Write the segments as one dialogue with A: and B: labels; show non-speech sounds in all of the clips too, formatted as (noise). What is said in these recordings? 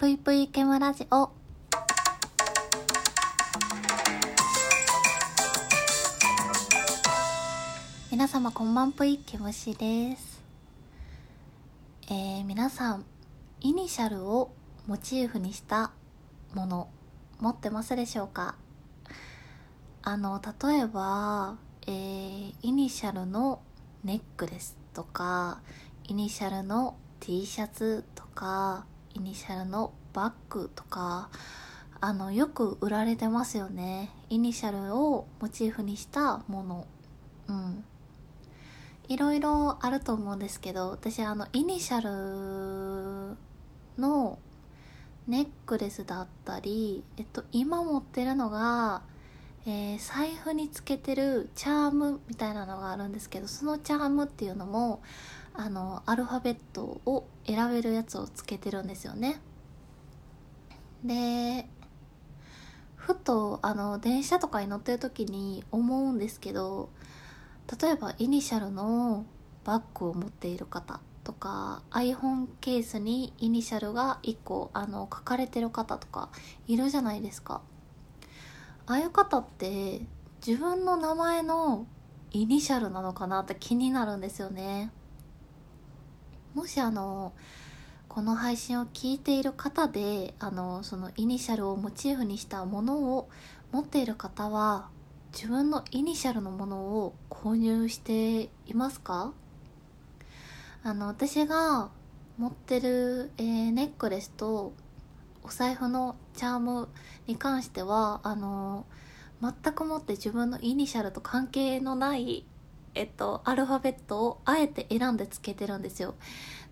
A: ぷいぷいケムラジオ。皆様こんばんぷいケムシです。えー、皆さんイニシャルをモチーフにしたもの持ってますでしょうか？あの例えば、えー、イニシャルのネックレスとかイニシャルの T シャツとかイニシャルのバッグとかあのよく売られてますよね。イニシャルをモチーフにしたもの。うん。いろいろあると思うんですけど私あのイニシャルのネックレスだったり、えっと、今持ってるのが、えー、財布につけてるチャームみたいなのがあるんですけどそのチャームっていうのもあのアルファベットを選べるやつをつけてるんですよね。でふとあの電車とかに乗ってる時に思うんですけど例えばイニシャルのバッグを持っている方とか iPhone ケースにイニシャルが1個あの書かれてる方とかいるじゃないですか。ああいう方って自分の名前のイニシャルなのかなって気になるんですよね。もしあのこの配信を聞いている方であのそのイニシャルをモチーフにしたものを持っている方は自分のイニシャルのものを購入していますか？あの私が持ってる、えー、ネックレスとお財布のチャームに関してはあの全くもって自分のイニシャルと関係のないえっと、アルファベットをあえて選んでつけてるんですよ。っ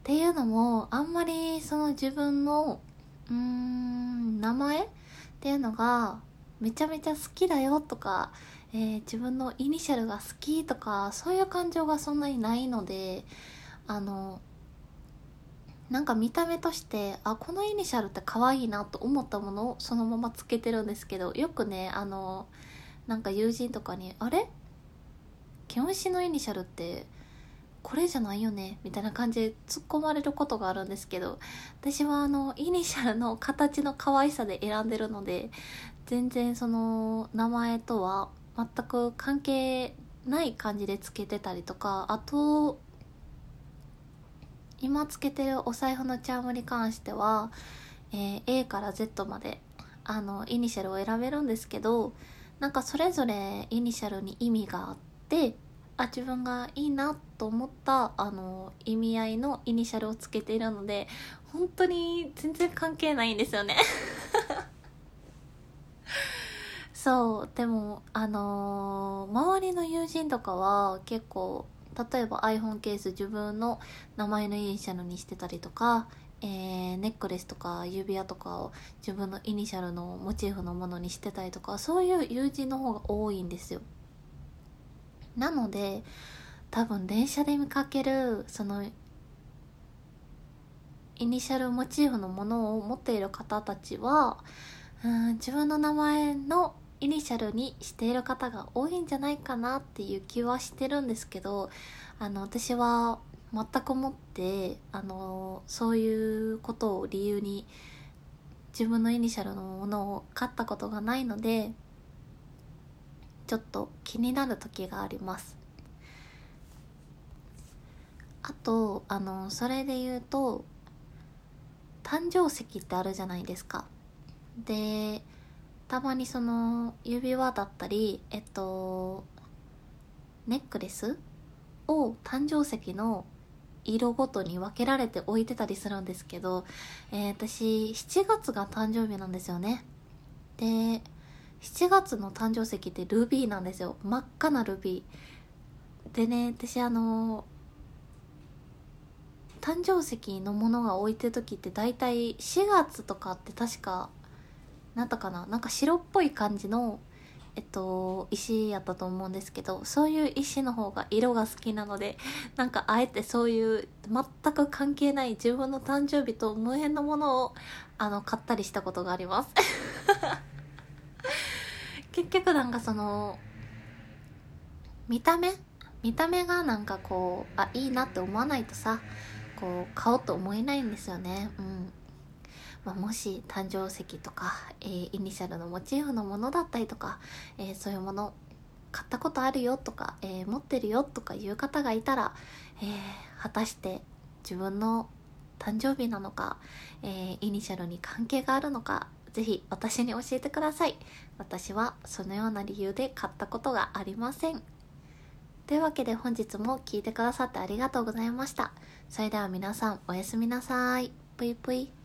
A: ていうのも、あんまりその自分の、うーん、名前っていうのが、めちゃめちゃ好きだよとか、えー、自分のイニシャルが好きとか、そういう感情がそんなにないので、あの、なんか見た目としてあこのイニシャルって可愛いなと思ったものをそのままつけてるんですけどよくねあのなんか友人とかに「あれ？ケムシのイニシャルってこれじゃないよねみたいな感じで突っ込まれることがあるんですけど私はあのイニシャルの形の可愛さで選んでるので全然その名前とは全く関係ない感じでつけてたりとかあと今つけてるお財布のチャームに関しては、えー、A から Z まであのイニシャルを選べるんですけどなんかそれぞれイニシャルに意味があってであ自分がいいなと思ったあの意味合いのイニシャルをつけているので本当に全然関係ないんですよね。(laughs) そうでもあのー、周りの友人とかは結構例えば iPhone ケース自分の名前のイニシャルにしてたりとか、えー、ネックレスとか指輪とかを自分のイニシャルのモチーフのものにしてたりとかそういう友人の方が多いんですよ。なので多分電車で見かけるそのイニシャルモチーフのものを持っている方たちはうん自分の名前のイニシャルにしている方が多いんじゃないかなっていう気はしてるんですけどあの私は全くもってあのそういうことを理由に自分のイニシャルのものを買ったことがないのでちょっと気になる時があります。あとあのそれで言うと誕生石ってあるじゃないですか。でたまにその指輪だったりえっとネックレスを誕生石の色ごとに分けられて置いてたりするんですけど、えー、私7月が誕生日なんですよね。で7月の誕生石ってルビーなんですよ。真っ赤なルビー。でね私あの誕生石のものが置いてる時って大体4月とかって確かなんだかななんか白っぽい感じのえっと石やったと思うんですけどそういう石の方が色が好きなので (laughs) なんかあえてそういう全く関係ない自分の誕生日と無縁のものをあの買ったりしたことがあります。(laughs) 結局なんかその見た目？見た目がなんかこうあいいなって思わないとさこう買おうと思えないんですよね。うん。まあ、もし誕生石とか、えー、イニシャルのモチーフのものだったりとか、えー、そういうもの買ったことあるよとか、え持ってるよとかいう方がいたら、え果たして自分の誕生日なのか、えイニシャルに関係があるのかぜひ私に教えてください。私はそのような理由で買ったことがありません。というわけで本日も聴いてくださってありがとうございました。それでは皆さんおやすみなさい。ぷいぷい。